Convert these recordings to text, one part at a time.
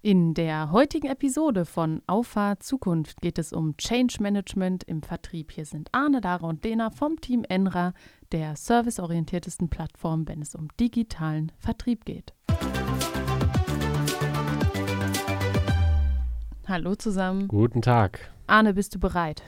In der heutigen Episode von Auffahrt Zukunft geht es um Change Management im Vertrieb. Hier sind Arne, Dara und Lena vom Team Enra, der serviceorientiertesten Plattform, wenn es um digitalen Vertrieb geht. Hallo zusammen. Guten Tag. Arne, bist du bereit?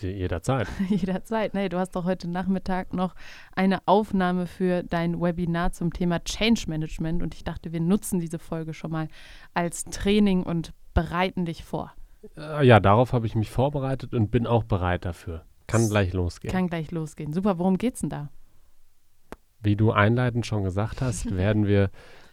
Jederzeit. Jederzeit. Nee, du hast doch heute Nachmittag noch eine Aufnahme für dein Webinar zum Thema Change Management und ich dachte, wir nutzen diese Folge schon mal als Training und bereiten dich vor. Äh, ja, darauf habe ich mich vorbereitet und bin auch bereit dafür. Kann gleich losgehen. Kann gleich losgehen. Super, worum geht's denn da? Wie du einleitend schon gesagt hast, werden wir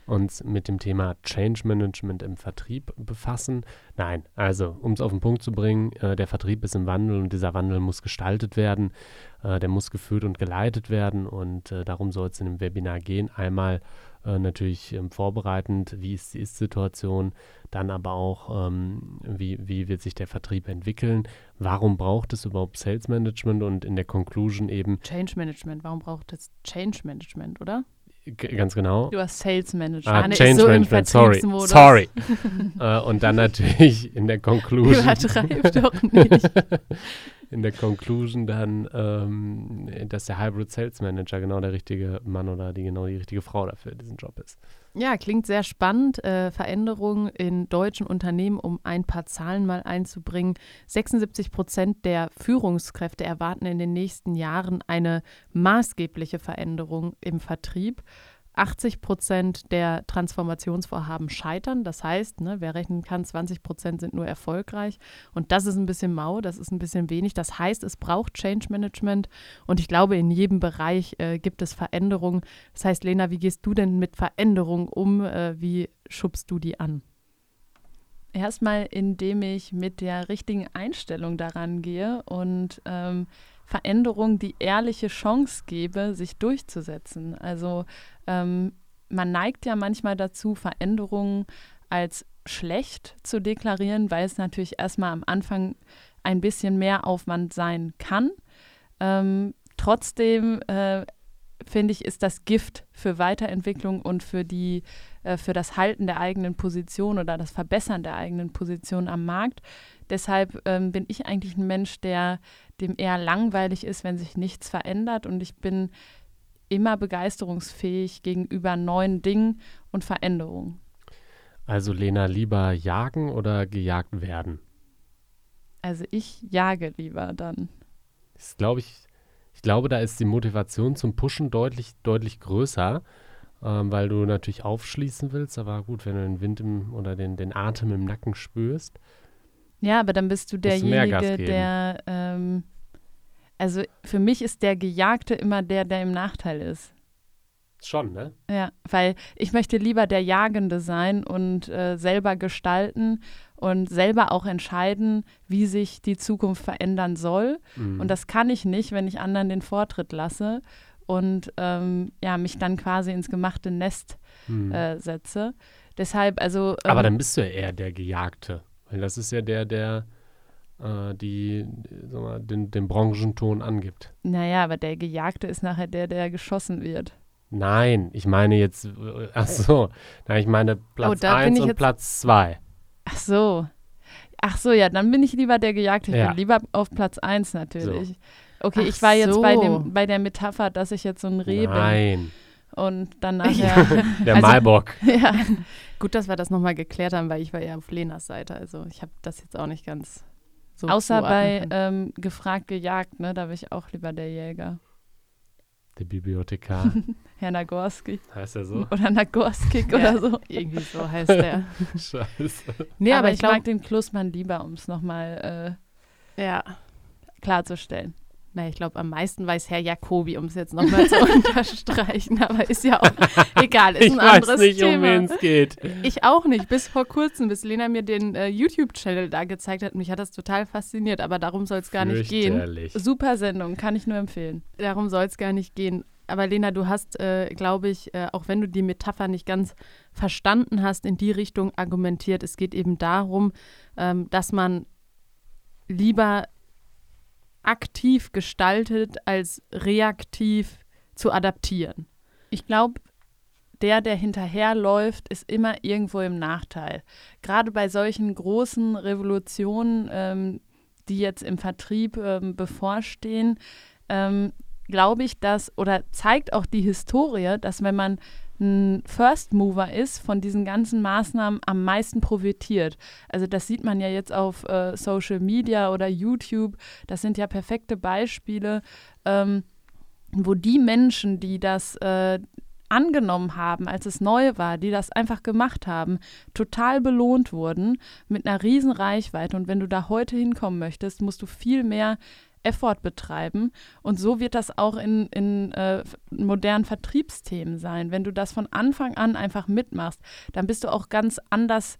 uns mit dem Thema Change Management im Vertrieb befassen. Nein, also um es auf den Punkt zu bringen, äh, der Vertrieb ist im Wandel und dieser Wandel muss gestaltet werden, äh, der muss geführt und geleitet werden und äh, darum soll es in dem Webinar gehen. Einmal äh, natürlich ähm, vorbereitend, wie ist die Ist-Situation, dann aber auch, ähm, wie, wie wird sich der Vertrieb entwickeln, warum braucht es überhaupt Sales Management und in der Conclusion eben Change Management, warum braucht es Change Management, oder? Ganz genau. Du hast Sales Manager. Ah, Change so Management, sorry. Sorry. uh, und dann natürlich in der Conclusion. Übertreib doch nicht. in der Conclusion dann, ähm, dass der Hybrid Sales Manager genau der richtige Mann oder die genau die richtige Frau dafür diesen Job ist. Ja, klingt sehr spannend. Äh, Veränderungen in deutschen Unternehmen, um ein paar Zahlen mal einzubringen. 76 Prozent der Führungskräfte erwarten in den nächsten Jahren eine maßgebliche Veränderung im Vertrieb. 80 Prozent der Transformationsvorhaben scheitern. Das heißt, ne, wer rechnen kann, 20 Prozent sind nur erfolgreich. Und das ist ein bisschen mau, das ist ein bisschen wenig. Das heißt, es braucht Change Management. Und ich glaube, in jedem Bereich äh, gibt es Veränderungen. Das heißt, Lena, wie gehst du denn mit Veränderungen um? Äh, wie schubst du die an? Erstmal, indem ich mit der richtigen Einstellung daran gehe und ähm, Veränderung die ehrliche Chance gebe, sich durchzusetzen. Also ähm, man neigt ja manchmal dazu, Veränderungen als schlecht zu deklarieren, weil es natürlich erstmal am Anfang ein bisschen mehr Aufwand sein kann. Ähm, trotzdem äh, finde ich, ist das Gift für Weiterentwicklung und für die äh, für das Halten der eigenen Position oder das Verbessern der eigenen Position am Markt. Deshalb ähm, bin ich eigentlich ein Mensch, der dem eher langweilig ist, wenn sich nichts verändert. Und ich bin immer begeisterungsfähig gegenüber neuen Dingen und Veränderungen. Also Lena, lieber jagen oder gejagt werden? Also ich jage lieber dann. Das glaube ich, ich glaube, da ist die Motivation zum Pushen deutlich, deutlich größer, ähm, weil du natürlich aufschließen willst. Aber gut, wenn du den Wind im, oder den, den Atem im Nacken spürst, ja, aber dann bist du derjenige, der, ähm, also für mich ist der Gejagte immer der, der im Nachteil ist. Schon, ne? Ja, weil ich möchte lieber der Jagende sein und äh, selber gestalten und selber auch entscheiden, wie sich die Zukunft verändern soll. Mhm. Und das kann ich nicht, wenn ich anderen den Vortritt lasse und ähm, ja, mich dann quasi ins gemachte Nest mhm. äh, setze. Deshalb, also. Ähm, Aber dann bist du ja eher der Gejagte. Weil das ist ja der, der äh, die, sag mal, den, den Branchenton angibt. Naja, aber der Gejagte ist nachher der, der geschossen wird. Nein, ich meine jetzt, äh, ach so, na, ich meine Platz 1 oh, und Platz 2. Ach so. Ach so, ja, dann bin ich lieber der Gejagte. Ich ja. bin lieber auf Platz 1 natürlich. So. Okay, ach ich war jetzt bei, dem, bei der Metapher, dass ich jetzt so ein Reh Nein. bin. Und dann nachher. der also, Malbock. Ja. Gut, dass wir das nochmal geklärt haben, weil ich war ja auf Lenas Seite. Also ich habe das jetzt auch nicht ganz so. Außer bei ähm, gefragt, gejagt, ne? Da bin ich auch lieber der Jäger. Der Bibliothekar. Herr Nagorski. Heißt er so? Oder Nagorski ja, oder so. Irgendwie so heißt der. Scheiße. Nee, aber, aber ich, ich mag den Klussmann lieber, um es nochmal äh, ja. klarzustellen. Na, ich glaube, am meisten weiß Herr Jacobi, um es jetzt nochmal zu unterstreichen, aber ist ja auch egal, ist ich ein anderes weiß nicht, Thema. um wen es geht. Ich auch nicht, bis vor kurzem, bis Lena mir den äh, YouTube-Channel da gezeigt hat. Mich hat das total fasziniert, aber darum soll es gar nicht gehen. Super Sendung, kann ich nur empfehlen. Darum soll es gar nicht gehen. Aber Lena, du hast, äh, glaube ich, äh, auch wenn du die Metapher nicht ganz verstanden hast, in die Richtung argumentiert. Es geht eben darum, ähm, dass man lieber aktiv gestaltet, als reaktiv zu adaptieren. Ich glaube, der, der hinterherläuft, ist immer irgendwo im Nachteil. Gerade bei solchen großen Revolutionen, ähm, die jetzt im Vertrieb ähm, bevorstehen, ähm, glaube ich, dass oder zeigt auch die Historie, dass wenn man ein First Mover ist, von diesen ganzen Maßnahmen am meisten profitiert. Also das sieht man ja jetzt auf äh, Social Media oder YouTube. Das sind ja perfekte Beispiele, ähm, wo die Menschen, die das äh, angenommen haben, als es neu war, die das einfach gemacht haben, total belohnt wurden mit einer riesen Reichweite. Und wenn du da heute hinkommen möchtest, musst du viel mehr Effort betreiben. Und so wird das auch in, in äh, modernen Vertriebsthemen sein. Wenn du das von Anfang an einfach mitmachst, dann bist du auch ganz anders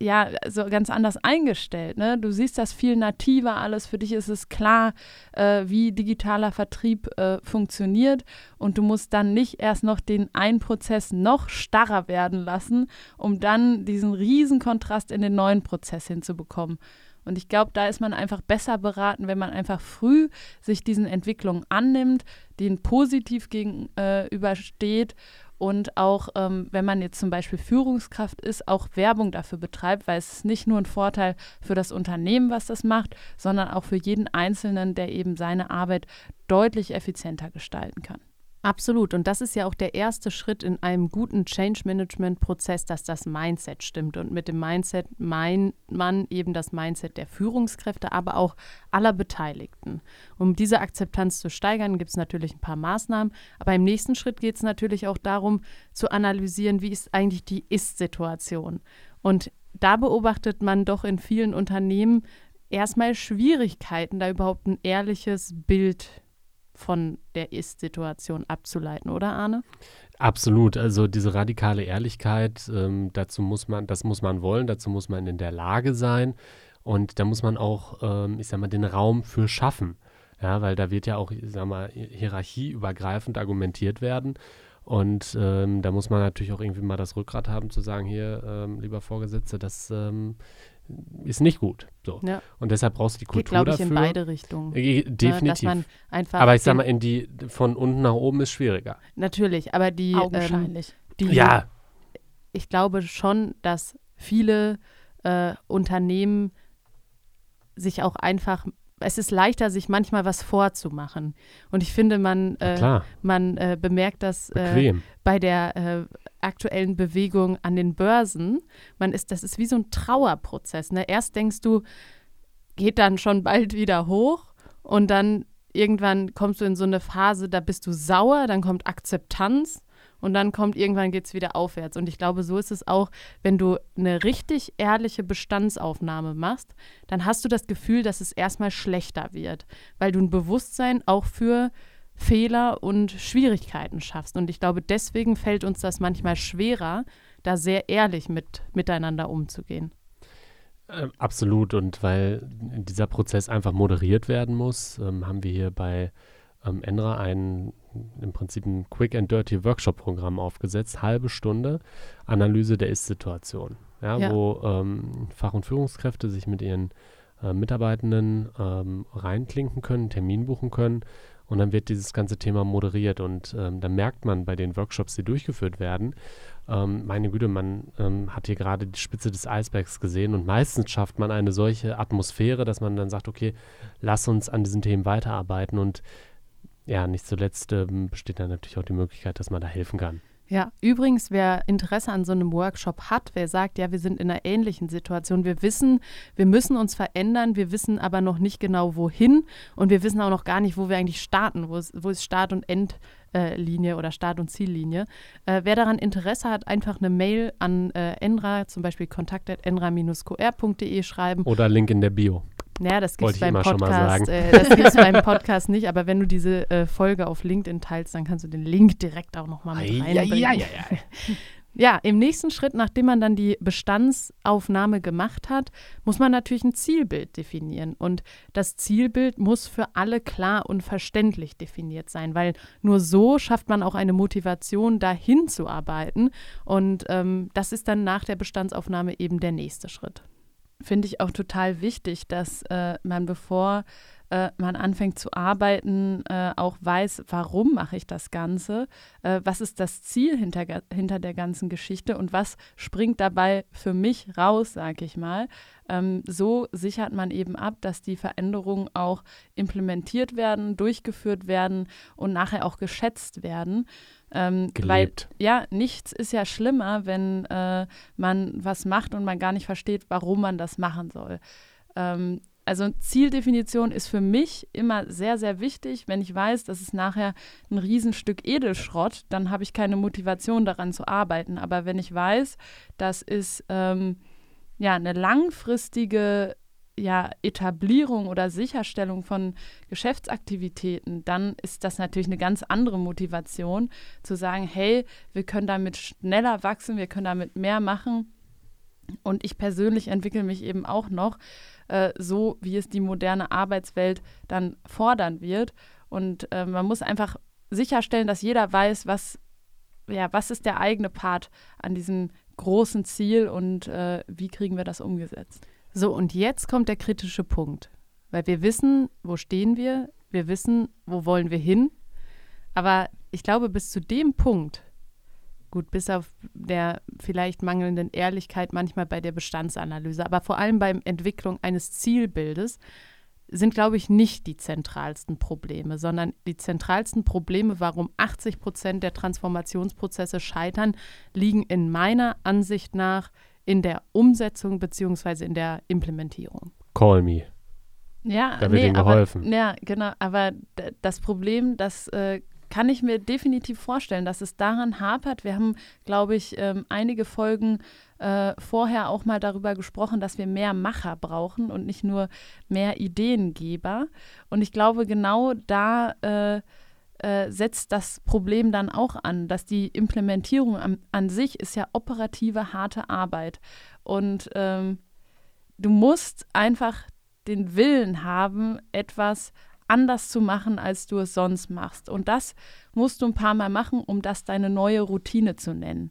ja, so ganz anders eingestellt. Ne? Du siehst das viel nativer alles. Für dich ist es klar, äh, wie digitaler Vertrieb äh, funktioniert. Und du musst dann nicht erst noch den einen Prozess noch starrer werden lassen, um dann diesen riesen Kontrast in den neuen Prozess hinzubekommen. Und ich glaube, da ist man einfach besser beraten, wenn man einfach früh sich diesen Entwicklungen annimmt, denen positiv gegenübersteht äh, und auch, ähm, wenn man jetzt zum Beispiel Führungskraft ist, auch Werbung dafür betreibt, weil es ist nicht nur ein Vorteil für das Unternehmen, was das macht, sondern auch für jeden Einzelnen, der eben seine Arbeit deutlich effizienter gestalten kann. Absolut. Und das ist ja auch der erste Schritt in einem guten Change-Management-Prozess, dass das Mindset stimmt. Und mit dem Mindset meint man eben das Mindset der Führungskräfte, aber auch aller Beteiligten. Um diese Akzeptanz zu steigern, gibt es natürlich ein paar Maßnahmen. Aber im nächsten Schritt geht es natürlich auch darum, zu analysieren, wie ist eigentlich die Ist-Situation. Und da beobachtet man doch in vielen Unternehmen erstmal Schwierigkeiten, da überhaupt ein ehrliches Bild von der Ist-Situation abzuleiten, oder Arne? Absolut. Also diese radikale Ehrlichkeit, ähm, dazu muss man, das muss man wollen, dazu muss man in der Lage sein und da muss man auch, ähm, ich sag mal, den Raum für schaffen. Ja, weil da wird ja auch, ich sag mal, hierarchieübergreifend argumentiert werden. Und ähm, da muss man natürlich auch irgendwie mal das Rückgrat haben, zu sagen, hier, ähm, lieber Vorgesetzte, das ähm, ist nicht gut. So. Ja. Und deshalb brauchst du die Kultur Geht, dafür. ich, in beide Richtungen. Äh, definitiv. Ne, aber ich sag mal, in die, von unten nach oben ist schwieriger. Natürlich, aber die. Augenscheinlich. Ähm, die, ja. Ich glaube schon, dass viele äh, Unternehmen sich auch einfach es ist leichter, sich manchmal was vorzumachen. Und ich finde, man, äh, man äh, bemerkt das äh, bei der äh, aktuellen Bewegung an den Börsen. Man ist, das ist wie so ein Trauerprozess. Ne? Erst denkst du, geht dann schon bald wieder hoch und dann irgendwann kommst du in so eine Phase, da bist du sauer, dann kommt Akzeptanz und dann kommt irgendwann geht es wieder aufwärts. Und ich glaube, so ist es auch, wenn du eine richtig ehrliche Bestandsaufnahme machst, dann hast du das Gefühl, dass es erstmal schlechter wird, weil du ein Bewusstsein auch für Fehler und Schwierigkeiten schaffst. Und ich glaube, deswegen fällt uns das manchmal schwerer, da sehr ehrlich mit, miteinander umzugehen. Ähm, absolut. Und weil dieser Prozess einfach moderiert werden muss, ähm, haben wir hier bei ähm, Enra ein im Prinzip ein Quick and Dirty Workshop-Programm aufgesetzt, halbe Stunde Analyse der Ist-Situation, ja, ja. wo ähm, Fach- und Führungskräfte sich mit ihren äh, Mitarbeitenden ähm, reinklinken können, Termin buchen können und dann wird dieses ganze Thema moderiert und ähm, dann merkt man bei den Workshops, die durchgeführt werden, ähm, meine Güte, man ähm, hat hier gerade die Spitze des Eisbergs gesehen und meistens schafft man eine solche Atmosphäre, dass man dann sagt, okay, lass uns an diesen Themen weiterarbeiten und ja, nicht zuletzt ähm, besteht dann natürlich auch die Möglichkeit, dass man da helfen kann. Ja, übrigens, wer Interesse an so einem Workshop hat, wer sagt, ja, wir sind in einer ähnlichen Situation, wir wissen, wir müssen uns verändern, wir wissen aber noch nicht genau wohin und wir wissen auch noch gar nicht, wo wir eigentlich starten, wo, ist, wo ist Start- und Endlinie oder Start- und Ziellinie. Äh, wer daran Interesse hat, einfach eine Mail an äh, Enra, zum Beispiel kontakt.enra-qr.de schreiben. Oder Link in der Bio. Naja, das gibt es beim Podcast. Äh, das beim Podcast nicht, aber wenn du diese äh, Folge auf LinkedIn teilst, dann kannst du den Link direkt auch nochmal mit reinbringen. Ja, ja, ja, ja. ja, im nächsten Schritt, nachdem man dann die Bestandsaufnahme gemacht hat, muss man natürlich ein Zielbild definieren. Und das Zielbild muss für alle klar und verständlich definiert sein, weil nur so schafft man auch eine Motivation, dahin zu arbeiten. Und ähm, das ist dann nach der Bestandsaufnahme eben der nächste Schritt finde ich auch total wichtig, dass äh, man, bevor äh, man anfängt zu arbeiten, äh, auch weiß, warum mache ich das Ganze, äh, was ist das Ziel hinter, hinter der ganzen Geschichte und was springt dabei für mich raus, sage ich mal. Ähm, so sichert man eben ab, dass die Veränderungen auch implementiert werden, durchgeführt werden und nachher auch geschätzt werden. Ähm, weil ja, nichts ist ja schlimmer, wenn äh, man was macht und man gar nicht versteht, warum man das machen soll. Ähm, also Zieldefinition ist für mich immer sehr, sehr wichtig. Wenn ich weiß, das ist nachher ein Riesenstück Edelschrott, dann habe ich keine Motivation daran zu arbeiten. Aber wenn ich weiß, das ist ähm, ja eine langfristige ja, Etablierung oder Sicherstellung von Geschäftsaktivitäten, dann ist das natürlich eine ganz andere Motivation, zu sagen, hey, wir können damit schneller wachsen, wir können damit mehr machen. Und ich persönlich entwickle mich eben auch noch äh, so, wie es die moderne Arbeitswelt dann fordern wird. Und äh, man muss einfach sicherstellen, dass jeder weiß, was, ja, was ist der eigene Part an diesem großen Ziel und äh, wie kriegen wir das umgesetzt. So, und jetzt kommt der kritische Punkt, weil wir wissen, wo stehen wir, wir wissen, wo wollen wir hin, aber ich glaube, bis zu dem Punkt, gut, bis auf der vielleicht mangelnden Ehrlichkeit manchmal bei der Bestandsanalyse, aber vor allem beim Entwicklung eines Zielbildes, sind, glaube ich, nicht die zentralsten Probleme, sondern die zentralsten Probleme, warum 80 Prozent der Transformationsprozesse scheitern, liegen in meiner Ansicht nach in der Umsetzung beziehungsweise in der Implementierung. Call me. Ja, da wird nee, ihm geholfen. Aber, ja, genau. Aber das Problem, das äh, kann ich mir definitiv vorstellen, dass es daran hapert. Wir haben, glaube ich, ähm, einige Folgen äh, vorher auch mal darüber gesprochen, dass wir mehr Macher brauchen und nicht nur mehr Ideengeber. Und ich glaube, genau da äh, äh, setzt das Problem dann auch an, dass die Implementierung an, an sich ist ja operative, harte Arbeit. Und ähm, du musst einfach den Willen haben, etwas anders zu machen, als du es sonst machst. Und das musst du ein paar Mal machen, um das deine neue Routine zu nennen.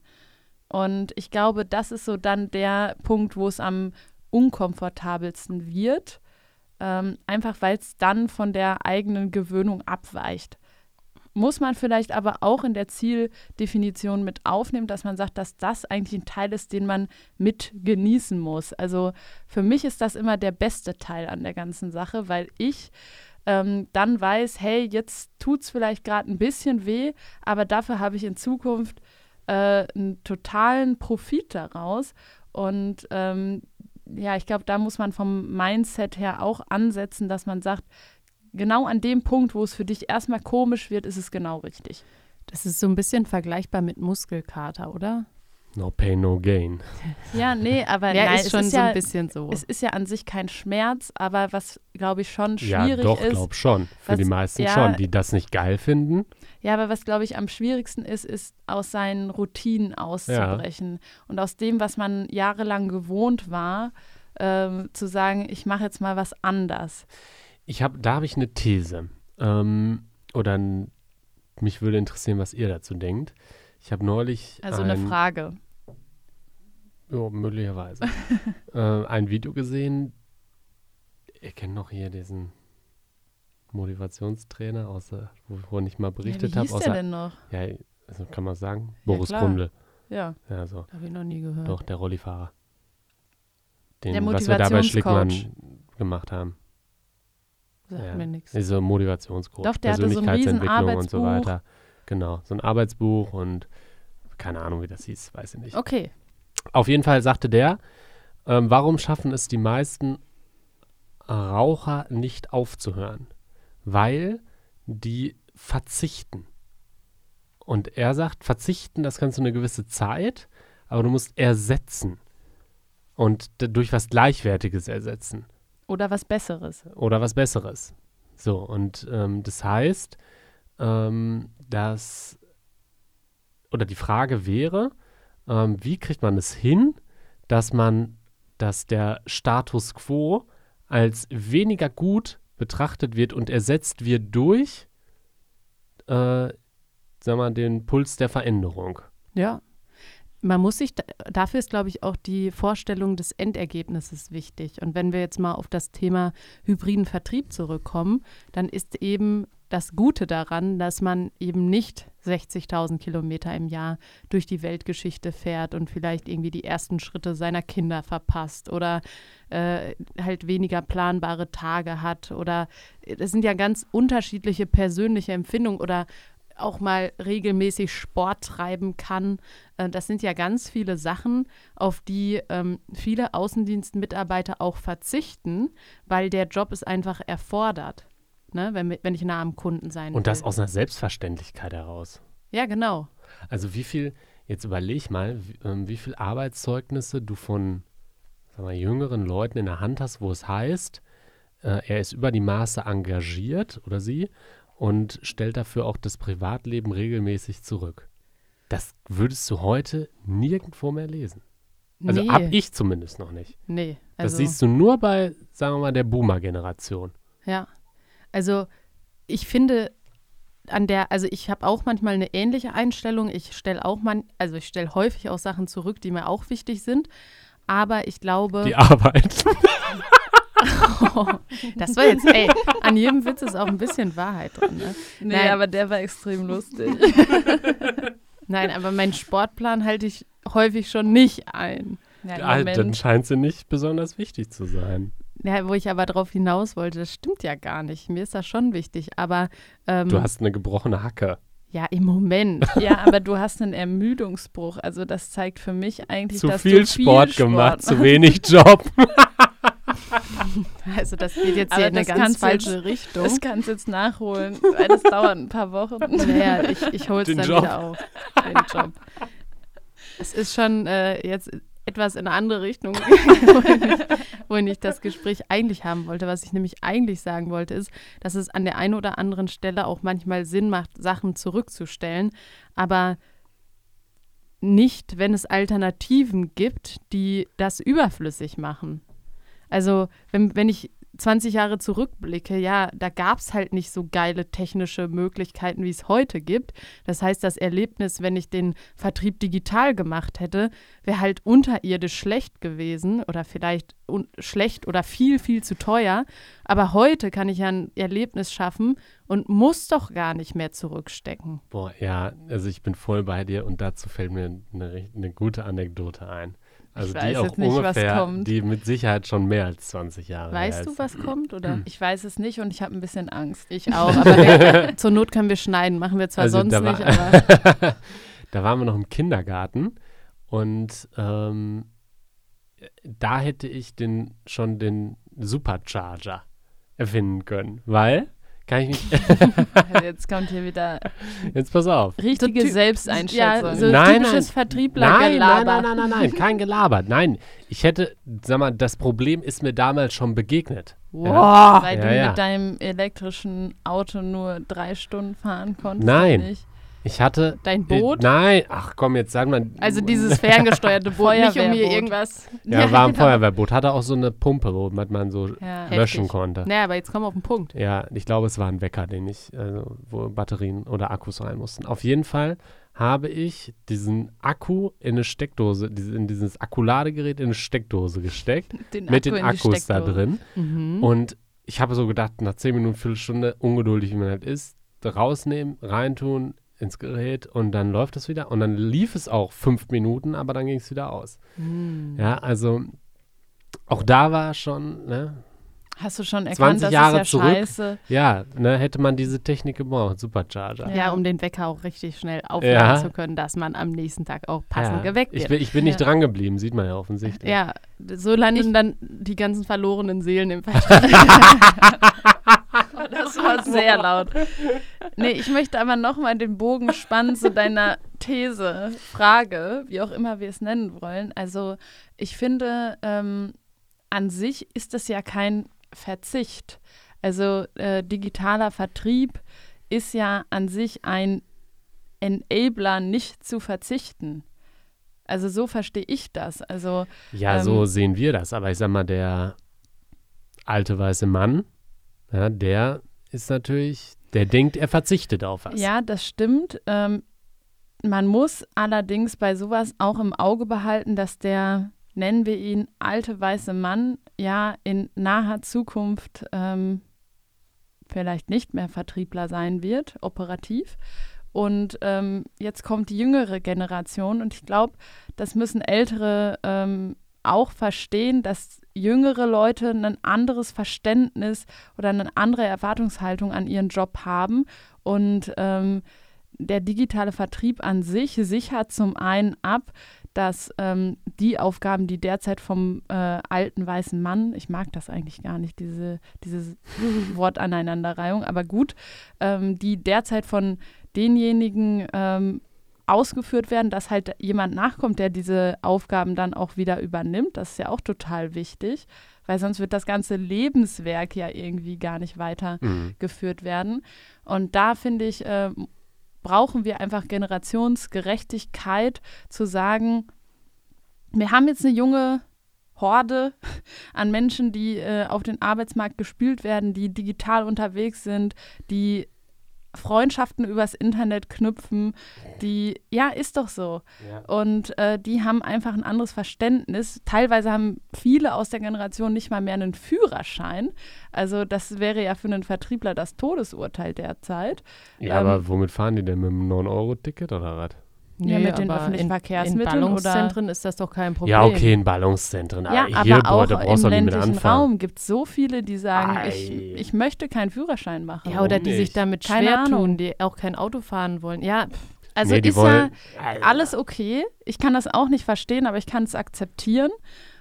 Und ich glaube, das ist so dann der Punkt, wo es am unkomfortabelsten wird. Ähm, einfach weil es dann von der eigenen Gewöhnung abweicht muss man vielleicht aber auch in der Zieldefinition mit aufnehmen, dass man sagt, dass das eigentlich ein Teil ist, den man mit genießen muss. Also für mich ist das immer der beste Teil an der ganzen Sache, weil ich ähm, dann weiß, hey, jetzt tut es vielleicht gerade ein bisschen weh, aber dafür habe ich in Zukunft äh, einen totalen Profit daraus. Und ähm, ja, ich glaube, da muss man vom Mindset her auch ansetzen, dass man sagt, genau an dem Punkt, wo es für dich erstmal komisch wird, ist es genau richtig. Das ist so ein bisschen vergleichbar mit Muskelkater, oder? No pain, no gain. Ja, nee, aber ja, nein, ist schon ist so ja, ein bisschen so. Es ist ja an sich kein Schmerz, aber was, glaube ich, schon schwierig ist. Ja, doch, glaube schon. Für was, die meisten ja, schon, die das nicht geil finden. Ja, aber was, glaube ich, am schwierigsten ist, ist aus seinen Routinen auszubrechen. Ja. Und aus dem, was man jahrelang gewohnt war, ähm, zu sagen, ich mache jetzt mal was anders. Ich habe, da habe ich eine These. Ähm, oder ein, mich würde interessieren, was ihr dazu denkt. Ich habe neulich. Also ein, eine Frage. Ja, möglicherweise. äh, ein Video gesehen. Ihr kennt noch hier diesen Motivationstrainer, außer, wovon ich mal berichtet habe. Ja, wie hieß der denn noch? Ja, also kann man sagen. Boris ja, Grundl. Ja. ja so. Habe ich noch nie gehört. Doch, der Rollifahrer. Den, der was wir da bei Schlickmann gemacht haben. Sagt ja. mir nichts. Diese Motivationscoach, Doch, der Persönlichkeitsentwicklung so und so weiter. Genau, so ein Arbeitsbuch und keine Ahnung, wie das hieß, weiß ich nicht. Okay. Auf jeden Fall sagte der, ähm, warum schaffen es die meisten Raucher nicht aufzuhören? Weil die verzichten. Und er sagt, verzichten, das kannst du eine gewisse Zeit, aber du musst ersetzen. Und durch was Gleichwertiges ersetzen. Oder was Besseres. Oder was Besseres. So, und ähm, das heißt, ähm, dass, oder die Frage wäre, ähm, wie kriegt man es hin, dass man, dass der Status quo als weniger gut betrachtet wird und ersetzt wird durch, äh, sagen wir, den Puls der Veränderung. Ja. Man muss sich, dafür ist, glaube ich, auch die Vorstellung des Endergebnisses wichtig. Und wenn wir jetzt mal auf das Thema hybriden Vertrieb zurückkommen, dann ist eben das Gute daran, dass man eben nicht 60.000 Kilometer im Jahr durch die Weltgeschichte fährt und vielleicht irgendwie die ersten Schritte seiner Kinder verpasst oder äh, halt weniger planbare Tage hat oder es sind ja ganz unterschiedliche persönliche Empfindungen oder auch mal regelmäßig Sport treiben kann. Äh, das sind ja ganz viele Sachen, auf die ähm, viele Außendienstmitarbeiter auch verzichten, weil der Job es einfach erfordert, ne? wenn, wenn ich nah am Kunden sein Und will. das aus einer Selbstverständlichkeit heraus. Ja, genau. Also wie viel, jetzt überleg mal, wie, ähm, wie viel Arbeitszeugnisse du von sag mal, jüngeren Leuten in der Hand hast, wo es heißt, äh, er ist über die Maße engagiert oder sie und stellt dafür auch das Privatleben regelmäßig zurück. Das würdest du heute nirgendwo mehr lesen. Also nee, hab ich zumindest noch nicht. nee. Das Also, siehst du nur bei, sagen wir mal, der Boomer-Generation. Ja. Also ich finde an der, also ich habe auch manchmal eine ähnliche Einstellung. Ich stelle auch man, also ich stelle häufig auch Sachen zurück, die mir auch wichtig sind. Aber ich glaube. Die Arbeit. das war jetzt, ey, an jedem Witz ist auch ein bisschen Wahrheit drin. Ne? Nee, Nein. aber der war extrem lustig. Nein, aber meinen Sportplan halte ich häufig schon nicht ein. Ja, Ja, dann scheint sie nicht besonders wichtig zu sein. Ja, wo ich aber darauf hinaus wollte, das stimmt ja gar nicht. Mir ist das schon wichtig. Aber ähm, Du hast eine gebrochene Hacke. ja, im Moment. Ja, aber du hast einen Ermüdungsbruch. Also das zeigt für mich eigentlich, Zu dass viel du viel Sport Sport gemacht, zu wenig Job. Also das geht jetzt hier in eine ganz falsche jetzt- Richtung. Das kannst du jetzt nachholen, weil das dauert ein paar Wochen. Naja, ich, ich hole es Den dann Job. wieder auf. Den Job. Es ist schon äh, jetzt etwas in eine andere Richtung, wohin ich, wohin ich das Gespräch eigentlich haben wollte. Was ich nämlich eigentlich sagen wollte, ist, dass es an der einen oder anderen Stelle auch manchmal Sinn macht, Sachen zurückzustellen, aber nicht, wenn es Alternativen gibt, die das überflüssig machen. Also, wenn, wenn ich 20 Jahre zurückblicke, ja, da gab es halt nicht so geile technische Möglichkeiten, wie es heute gibt. Das heißt, das Erlebnis, wenn ich den Vertrieb digital gemacht hätte, wäre halt unterirdisch schlecht gewesen oder vielleicht schlecht oder viel, viel zu teuer. Aber heute kann ich ja ein Erlebnis schaffen und muss doch gar nicht mehr zurückstecken. Boah, ja, also ich bin voll bei dir und dazu fällt mir eine, eine gute Anekdote ein. Also Ich die weiß auch jetzt nicht, was ungefähr, kommt. die mit Sicherheit schon mehr als 20 Jahre Weißt du, was kommt? Oder? Ich weiß es nicht und ich habe ein bisschen Angst. Ich auch, aber wir, zur Not können wir schneiden. Machen wir zwar Also sonst da nicht, war- aber da waren wir noch im Kindergarten und ähm, da hätte ich den schon den Supercharger erfinden können, weil kann ich mich Also Jetzt kommt hier wieder jetzt pass auf. richtige Selbsteinschätzung. ja, so Nein, typisches nein. Vertrieblergelaber. Nein, nein, nein, nein, nein, nein, kein Gelaber. Nein, ich hätte, sag mal, das Problem ist mir damals schon begegnet. Wow. Weil Ja, du ja. mit deinem elektrischen Auto nur drei Stunden fahren konntest. Nein. Nicht. Ich hatte Dein Boot? Äh, nein, ach komm, jetzt sag mal. Also dieses ferngesteuerte Boot, nicht um hier irgendwas. Ja, war ein genau. Feuerwehrboot, hatte auch so eine Pumpe, womit man so Ja. Heftig. löschen konnte. Naja, aber jetzt kommen wir auf den Punkt. Ja, ich glaube, es war ein Wecker, den ich, also, wo Batterien oder Akkus rein mussten. Auf jeden Fall habe ich diesen Akku in eine Steckdose, in dieses Akkuladegerät in eine Steckdose gesteckt, Den mit Akku den Akkus da drin. Mhm. Und ich habe so gedacht, nach 10 Minuten, Viertelstunde, ungeduldig wie man halt ist, rausnehmen, reintun ins Gerät und dann läuft es wieder. Und dann lief es auch fünf Minuten, aber dann ging es wieder aus. Mhm. Ja, also auch da war schon, ne, Hast du schon 20 erkannt, das Jahre ist ja zurück. scheiße. ja, ne, hätte man diese Technik gebraucht, Supercharger. Ja. Um den Wecker auch richtig schnell aufladen Ja. zu können, dass man am nächsten Tag auch passend Ja, geweckt ich wird. bin, ich bin nicht Ja. dran geblieben, sieht man ja offensichtlich. ja, so landen Ich- dann die ganzen verlorenen Seelen im Vertrieb. Oh, das war sehr laut. Nee, ich möchte aber nochmal den Bogen spannen zu deiner These, Frage, wie auch immer wir es nennen wollen. Also ich finde, ähm, an sich ist das ja kein Verzicht. Also äh, digitaler Vertrieb ist ja an sich ein Enabler, nicht zu verzichten. Also so verstehe ich das. Also Ja, Ähm, so sehen wir das. Aber ich sag mal, der alte weiße Mann, ja, der ist natürlich, der denkt, er verzichtet auf was. Ja, das stimmt. Ähm, man muss allerdings bei sowas auch im Auge behalten, dass der, nennen wir ihn, alte weiße Mann, ja in naher Zukunft ähm, vielleicht nicht mehr Vertriebler sein wird, operativ. Und ähm, jetzt kommt die jüngere Generation und ich glaube, das müssen ältere ähm, auch verstehen, dass jüngere Leute ein anderes Verständnis oder eine andere Erwartungshaltung an ihren Job haben. Und ähm, der digitale Vertrieb an sich sichert zum einen ab, dass ähm, die Aufgaben, die derzeit vom äh, alten weißen Mann, ich mag das eigentlich gar nicht, diese, diese Wortaneinanderreihung, aber gut, ähm, die derzeit von denjenigen ähm, ausgeführt werden, dass halt jemand nachkommt, der diese Aufgaben dann auch wieder übernimmt. Das ist ja auch total wichtig, weil sonst wird das ganze Lebenswerk ja irgendwie gar nicht weitergeführt mhm. werden. Und da finde ich, äh, brauchen wir einfach Generationsgerechtigkeit zu sagen, wir haben jetzt eine junge Horde an Menschen, die äh, auf den Arbeitsmarkt gespült werden, die digital unterwegs sind, die Freundschaften übers Internet knüpfen, die, ja, ist doch so. Ja. Und äh, die haben einfach ein anderes Verständnis. Teilweise haben viele aus der Generation nicht mal mehr einen Führerschein. Also das wäre ja für einen Vertriebler das Todesurteil derzeit. Ja, ähm, aber womit fahren die denn? Mit einem 9-Euro-Ticket oder was? Nee, ja, mit den öffentlichen in, Verkehrsmitteln. In Ballungszentren oder? ist das doch kein Problem. Ja, okay, in Ballungszentren. Ja, aber, hier, aber boah, auch im ländlichen Raum gibt es so viele, die sagen, ich, ich möchte keinen Führerschein machen. Ja, oder die nicht? sich damit Keine schwer Ahnung. tun, die auch kein Auto fahren wollen. Ja, also nee, ist wollen, ja alles okay. Ich kann das auch nicht verstehen, aber ich kann es akzeptieren.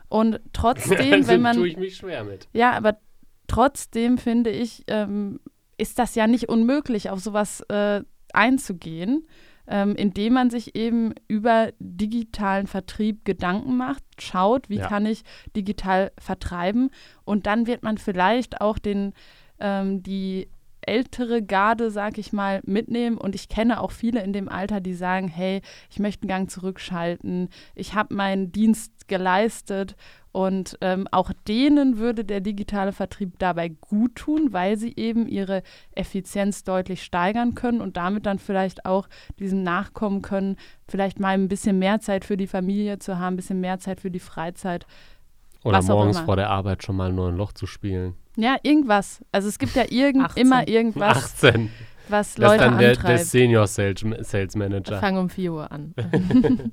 Und trotzdem, also wenn man. tue ich mich schwer mit. Ja, aber trotzdem finde ich, ähm, ist das ja nicht unmöglich, auf sowas äh, einzugehen ähm, indem man sich eben über digitalen Vertrieb Gedanken macht, schaut, wie ja. kann ich digital vertreiben und dann wird man vielleicht auch den, ähm, die ältere Garde, sag ich mal, mitnehmen. Und ich kenne auch viele in dem Alter, die sagen, hey, ich möchte einen Gang zurückschalten, ich habe meinen Dienst geleistet und ähm, auch denen würde der digitale Vertrieb dabei gut tun, weil sie eben ihre Effizienz deutlich steigern können und damit dann vielleicht auch diesem nachkommen können, vielleicht mal ein bisschen mehr Zeit für die Familie zu haben, ein bisschen mehr Zeit für die Freizeit. Oder morgens vor der Arbeit schon mal nur ein Loch zu spielen. Ja, irgendwas. Also es gibt ja irgend, immer irgendwas. 18. Was Leute das ist dann der, der Senior Sales, Sales Manager. Fang um 4 Uhr an.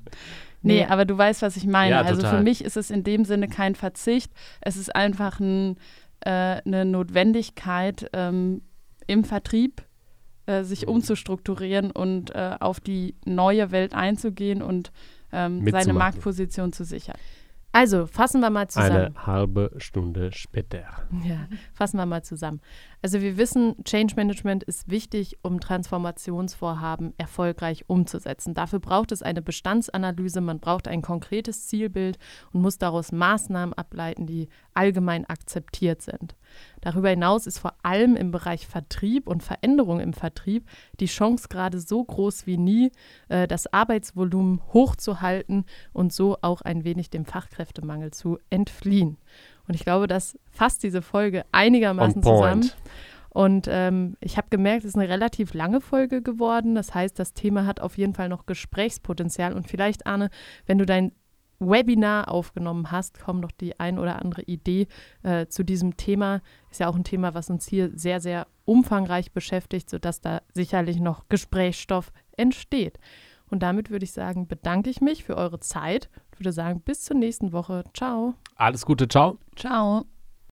Nee, aber du weißt, was ich meine. Ja, also für mich ist es in dem Sinne kein Verzicht. Es ist einfach ein, äh, eine Notwendigkeit ähm, im Vertrieb, äh, sich mhm. umzustrukturieren und äh, auf die neue Welt einzugehen und ähm, seine Marktposition zu sichern. Also, fassen wir mal zusammen. Eine halbe Stunde später. Ja, fassen wir mal zusammen. Also, wir wissen, Change Management ist wichtig, um Transformationsvorhaben erfolgreich umzusetzen. Dafür braucht es eine Bestandsanalyse, man braucht ein konkretes Zielbild und muss daraus Maßnahmen ableiten, die allgemein akzeptiert sind. Darüber hinaus ist vor allem im Bereich Vertrieb und Veränderung im Vertrieb die Chance gerade so groß wie nie, äh, das Arbeitsvolumen hochzuhalten und so auch ein wenig dem Fachkräftemangel zu entfliehen. Und ich glaube, das fasst diese Folge einigermaßen zusammen. Und ähm, ich habe gemerkt, es ist eine relativ lange Folge geworden. Das heißt, das Thema hat auf jeden Fall noch Gesprächspotenzial. Und vielleicht, Arne, wenn du dein Webinar aufgenommen hast, kommt noch die ein oder andere Idee äh, zu diesem Thema. Ist ja auch ein Thema, was uns hier sehr, sehr umfangreich beschäftigt, sodass da sicherlich noch Gesprächsstoff entsteht. Und damit würde ich sagen, bedanke ich mich für eure Zeit. Ich würde sagen, bis zur nächsten Woche. Ciao. Alles Gute, ciao. Ciao.